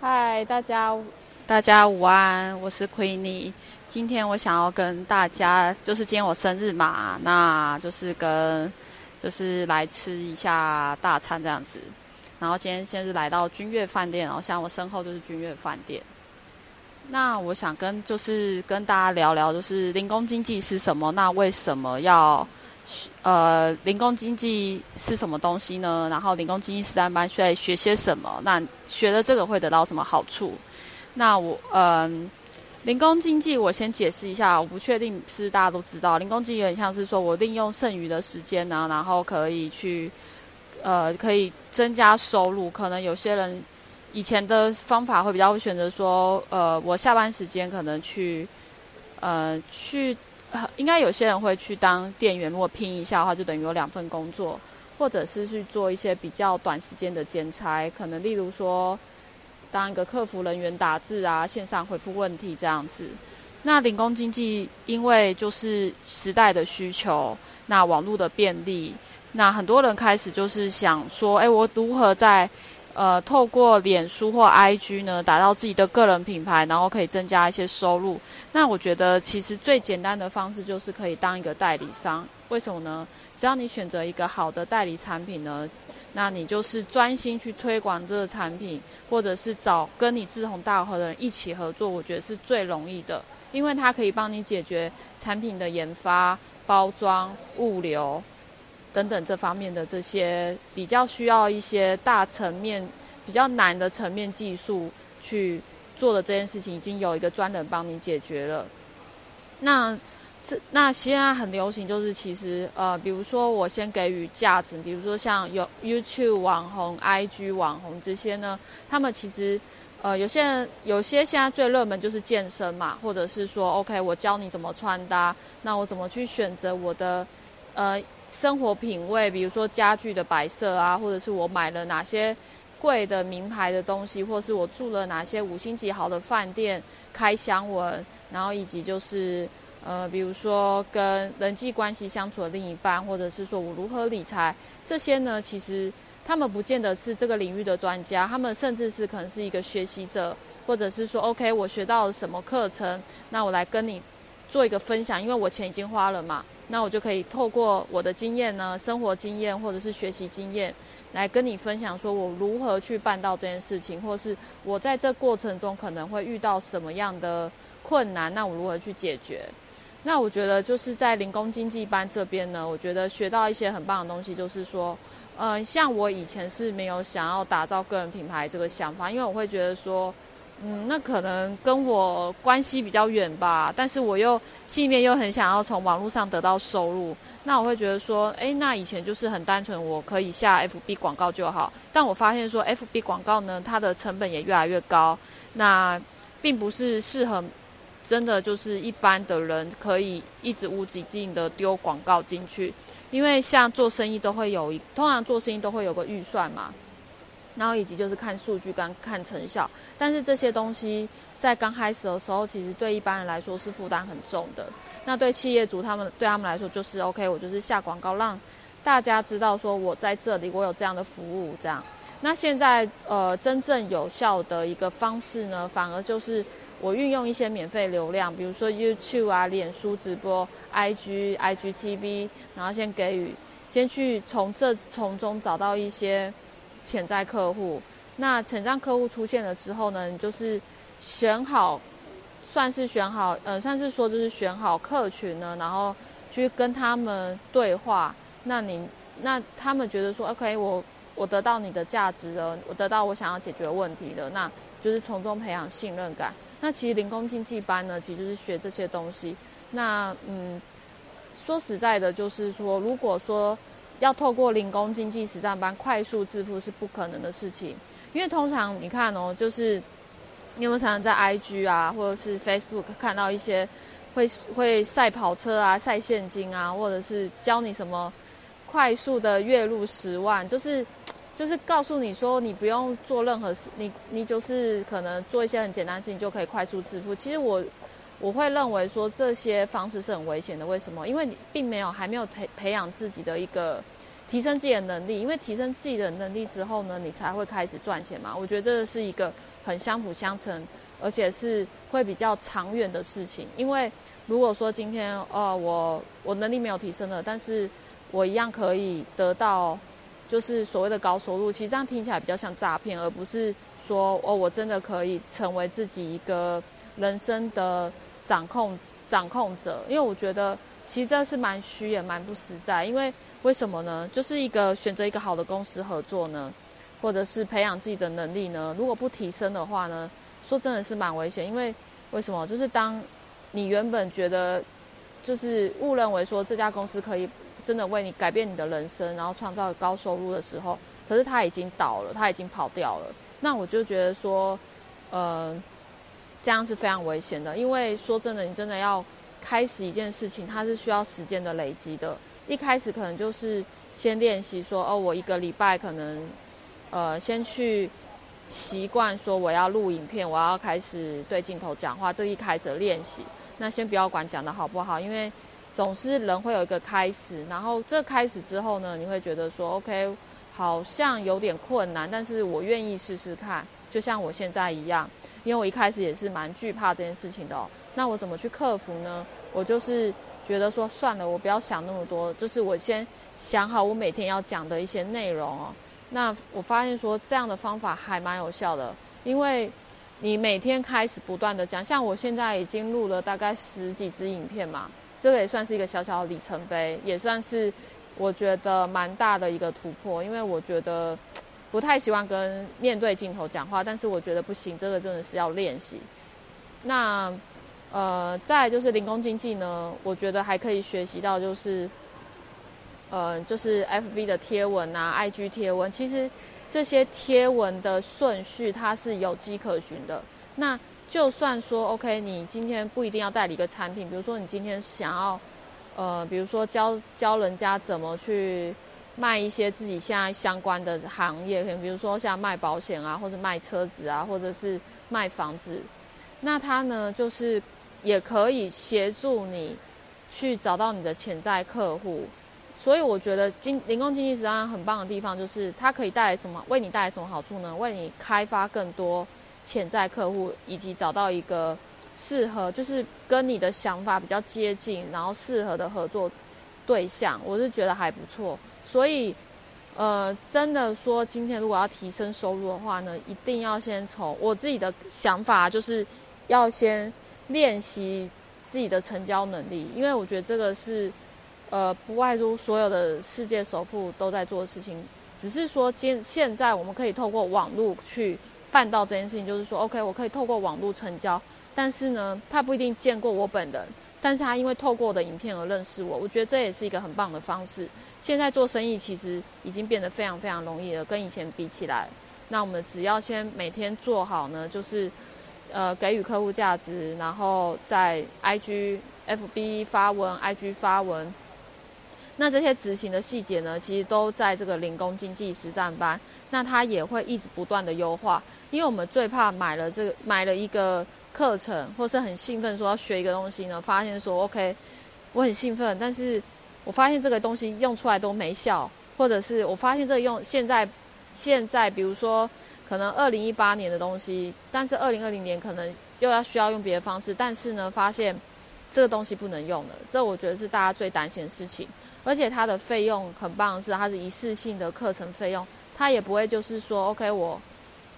嗨，大家，大家午安，我是 Queenie。今天我想要跟大家，就是今天我生日嘛，那就是跟，就是来吃一下大餐这样子。然后今天先是来到君悦饭店，然后像我身后就是君悦饭店。那我想跟就是跟大家聊聊，就是零工经济是什么？那为什么要？呃，零工经济是什么东西呢？然后零工经济实战班需要学些什么？那学了这个会得到什么好处？那我嗯，零工经济我先解释一下，我不确定是大家都知道，零工经济有点像是说我利用剩余的时间呢，然后可以去呃可以增加收入。可能有些人以前的方法会比较会选择说，呃，我下班时间可能去呃去。应该有些人会去当店员，如果拼一下的话，就等于有两份工作，或者是去做一些比较短时间的兼差，可能例如说当一个客服人员打字啊，线上回复问题这样子。那零工经济因为就是时代的需求，那网络的便利，那很多人开始就是想说，哎，我如何在呃，透过脸书或 IG 呢，打造自己的个人品牌，然后可以增加一些收入。那我觉得其实最简单的方式就是可以当一个代理商。为什么呢？只要你选择一个好的代理产品呢，那你就是专心去推广这个产品，或者是找跟你志同道合的人一起合作，我觉得是最容易的，因为它可以帮你解决产品的研发、包装、物流。等等这方面的这些比较需要一些大层面、比较难的层面技术去做的这件事情，已经有一个专人帮你解决了。那这那现在很流行，就是其实呃，比如说我先给予价值，比如说像有 YouTube 网红、IG 网红这些呢，他们其实呃有些人有些现在最热门就是健身嘛，或者是说 OK，我教你怎么穿搭，那我怎么去选择我的呃。生活品味，比如说家具的摆设啊，或者是我买了哪些贵的名牌的东西，或是我住了哪些五星级好的饭店，开箱文，然后以及就是呃，比如说跟人际关系相处的另一半，或者是说我如何理财，这些呢，其实他们不见得是这个领域的专家，他们甚至是可能是一个学习者，或者是说，OK，我学到了什么课程，那我来跟你做一个分享，因为我钱已经花了嘛。那我就可以透过我的经验呢，生活经验或者是学习经验，来跟你分享，说我如何去办到这件事情，或是我在这过程中可能会遇到什么样的困难，那我如何去解决？那我觉得就是在零工经济班这边呢，我觉得学到一些很棒的东西，就是说，呃，像我以前是没有想要打造个人品牌这个想法，因为我会觉得说。嗯，那可能跟我关系比较远吧，但是我又心里面又很想要从网络上得到收入，那我会觉得说，哎，那以前就是很单纯，我可以下 FB 广告就好。但我发现说，FB 广告呢，它的成本也越来越高，那并不是适合真的就是一般的人可以一直无止境的丢广告进去，因为像做生意都会有一，通常做生意都会有个预算嘛。然后以及就是看数据跟看成效，但是这些东西在刚开始的时候，其实对一般人来说是负担很重的。那对企业主他们对他们来说就是 OK，我就是下广告让大家知道说我在这里，我有这样的服务这样。那现在呃真正有效的一个方式呢，反而就是我运用一些免费流量，比如说 YouTube 啊、脸书直播、IG、IGTV，然后先给予，先去从这从中找到一些。潜在客户，那潜在客户出现了之后呢，你就是选好，算是选好，呃，算是说就是选好客群呢，然后去跟他们对话。那你那他们觉得说，OK，我我得到你的价值了，我得到我想要解决问题的，那就是从中培养信任感。那其实零工经济班呢，其实就是学这些东西。那嗯，说实在的，就是说，如果说。要透过零工经济实战班快速致富是不可能的事情，因为通常你看哦，就是你有没有常常在 IG 啊，或者是 Facebook 看到一些会会晒跑车啊、晒现金啊，或者是教你什么快速的月入十万，就是就是告诉你说你不用做任何事，你你就是可能做一些很简单的事情就可以快速致富。其实我。我会认为说这些方式是很危险的，为什么？因为你并没有还没有培培养自己的一个提升自己的能力，因为提升自己的能力之后呢，你才会开始赚钱嘛。我觉得这是一个很相辅相成，而且是会比较长远的事情。因为如果说今天哦我我能力没有提升了，但是我一样可以得到就是所谓的高收入，其实这样听起来比较像诈骗，而不是说哦我真的可以成为自己一个人生的掌控掌控者。因为我觉得其实这是蛮虚也蛮不实在，因为。为什么呢？就是一个选择一个好的公司合作呢，或者是培养自己的能力呢？如果不提升的话呢，说真的是蛮危险。因为为什么？就是当你原本觉得就是误认为说这家公司可以真的为你改变你的人生，然后创造高收入的时候，可是它已经倒了，它已经跑掉了。那我就觉得说，呃，这样是非常危险的。因为说真的，你真的要开始一件事情，它是需要时间的累积的。一开始可能就是先练习说哦，我一个礼拜可能，呃，先去习惯说我要录影片，我要开始对镜头讲话，这一开始的练习。那先不要管讲的好不好，因为总是人会有一个开始，然后这开始之后呢，你会觉得说 OK，好像有点困难，但是我愿意试试看，就像我现在一样，因为我一开始也是蛮惧怕这件事情的。那我怎么去克服呢？我就是。觉得说算了，我不要想那么多，就是我先想好我每天要讲的一些内容哦。那我发现说这样的方法还蛮有效的，因为你每天开始不断的讲，像我现在已经录了大概十几支影片嘛，这个也算是一个小小的里程碑，也算是我觉得蛮大的一个突破。因为我觉得不太喜欢跟面对镜头讲话，但是我觉得不行，这个真的是要练习。那。呃，再就是零工经济呢，我觉得还可以学习到，就是，呃，就是 F B 的贴文啊，I G 贴文，其实这些贴文的顺序它是有迹可循的。那就算说 OK，你今天不一定要代理一个产品，比如说你今天想要，呃，比如说教教人家怎么去卖一些自己现在相关的行业，可能比如说像卖保险啊，或者卖车子啊，或者是卖房子，那它呢就是。也可以协助你去找到你的潜在客户，所以我觉得经零工经济实际上很棒的地方就是它可以带来什么？为你带来什么好处呢？为你开发更多潜在客户，以及找到一个适合就是跟你的想法比较接近，然后适合的合作对象。我是觉得还不错，所以呃，真的说今天如果要提升收入的话呢，一定要先从我自己的想法，就是要先。练习自己的成交能力，因为我觉得这个是，呃，不外乎所有的世界首富都在做的事情。只是说，今现在我们可以透过网络去办到这件事情，就是说，OK，我可以透过网络成交，但是呢，他不一定见过我本人，但是他因为透过我的影片而认识我。我觉得这也是一个很棒的方式。现在做生意其实已经变得非常非常容易了，跟以前比起来，那我们只要先每天做好呢，就是。呃，给予客户价值，然后在 IG、FB 发文、IG 发文，那这些执行的细节呢，其实都在这个零工经济实战班。那它也会一直不断的优化，因为我们最怕买了这个买了一个课程，或是很兴奋说要学一个东西呢，发现说 OK，我很兴奋，但是我发现这个东西用出来都没效，或者是我发现这个用现在现在比如说。可能二零一八年的东西，但是二零二零年可能又要需要用别的方式，但是呢，发现这个东西不能用了，这我觉得是大家最担心的事情。而且它的费用很棒，是它是一次性的课程费用，它也不会就是说，OK，我，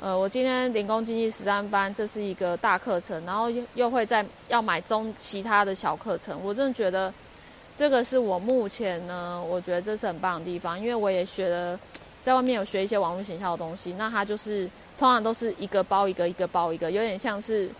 呃，我今天零工经济实战班这是一个大课程，然后又又会在要买中其他的小课程，我真的觉得这个是我目前呢，我觉得这是很棒的地方，因为我也学了。在外面有学一些网络营销的东西，那它就是通常都是一个包一个，一个包一个，有点像是，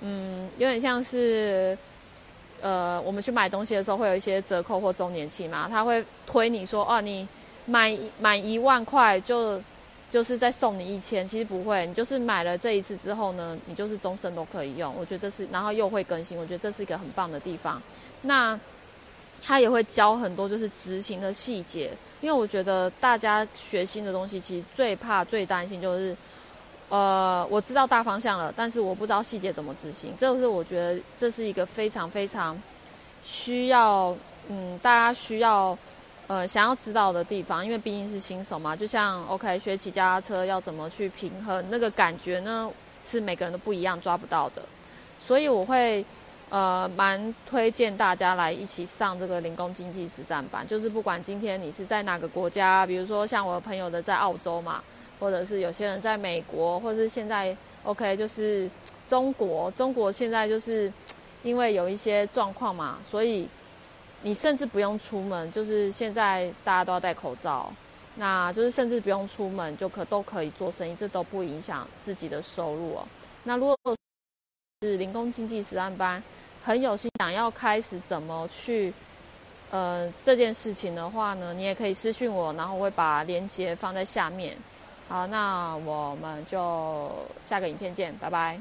嗯，有点像是，呃，我们去买东西的时候会有一些折扣或周年庆嘛，他会推你说，哦，你买满一万块就就是再送你一千，其实不会，你就是买了这一次之后呢，你就是终身都可以用。我觉得这是，然后又会更新，我觉得这是一个很棒的地方。那。他也会教很多就是执行的细节，因为我觉得大家学新的东西，其实最怕、最担心就是，呃，我知道大方向了，但是我不知道细节怎么执行。这就是我觉得这是一个非常非常需要，嗯，大家需要呃想要知道的地方，因为毕竟是新手嘛。就像 OK 学骑脚踏车要怎么去平衡那个感觉呢？是每个人都不一样，抓不到的。所以我会呃蛮推荐大家来一起上这个零工经济实战班，就是不管今天你是在哪个国家，比如说像我朋友的在澳洲嘛，或者是有些人在美国，或者是现在 OK 就是中国，中国现在就是因为有一些状况嘛，所以。你甚至不用出门，就是现在大家都要戴口罩，那就是甚至不用出门就可都可以做生意，这都不影响自己的收入哦。那如果是零工经济实战班，很有心想要开始怎么去呃这件事情的话呢，你也可以私信我，然后我会把链接放在下面。好，那我们就下个影片见，拜拜。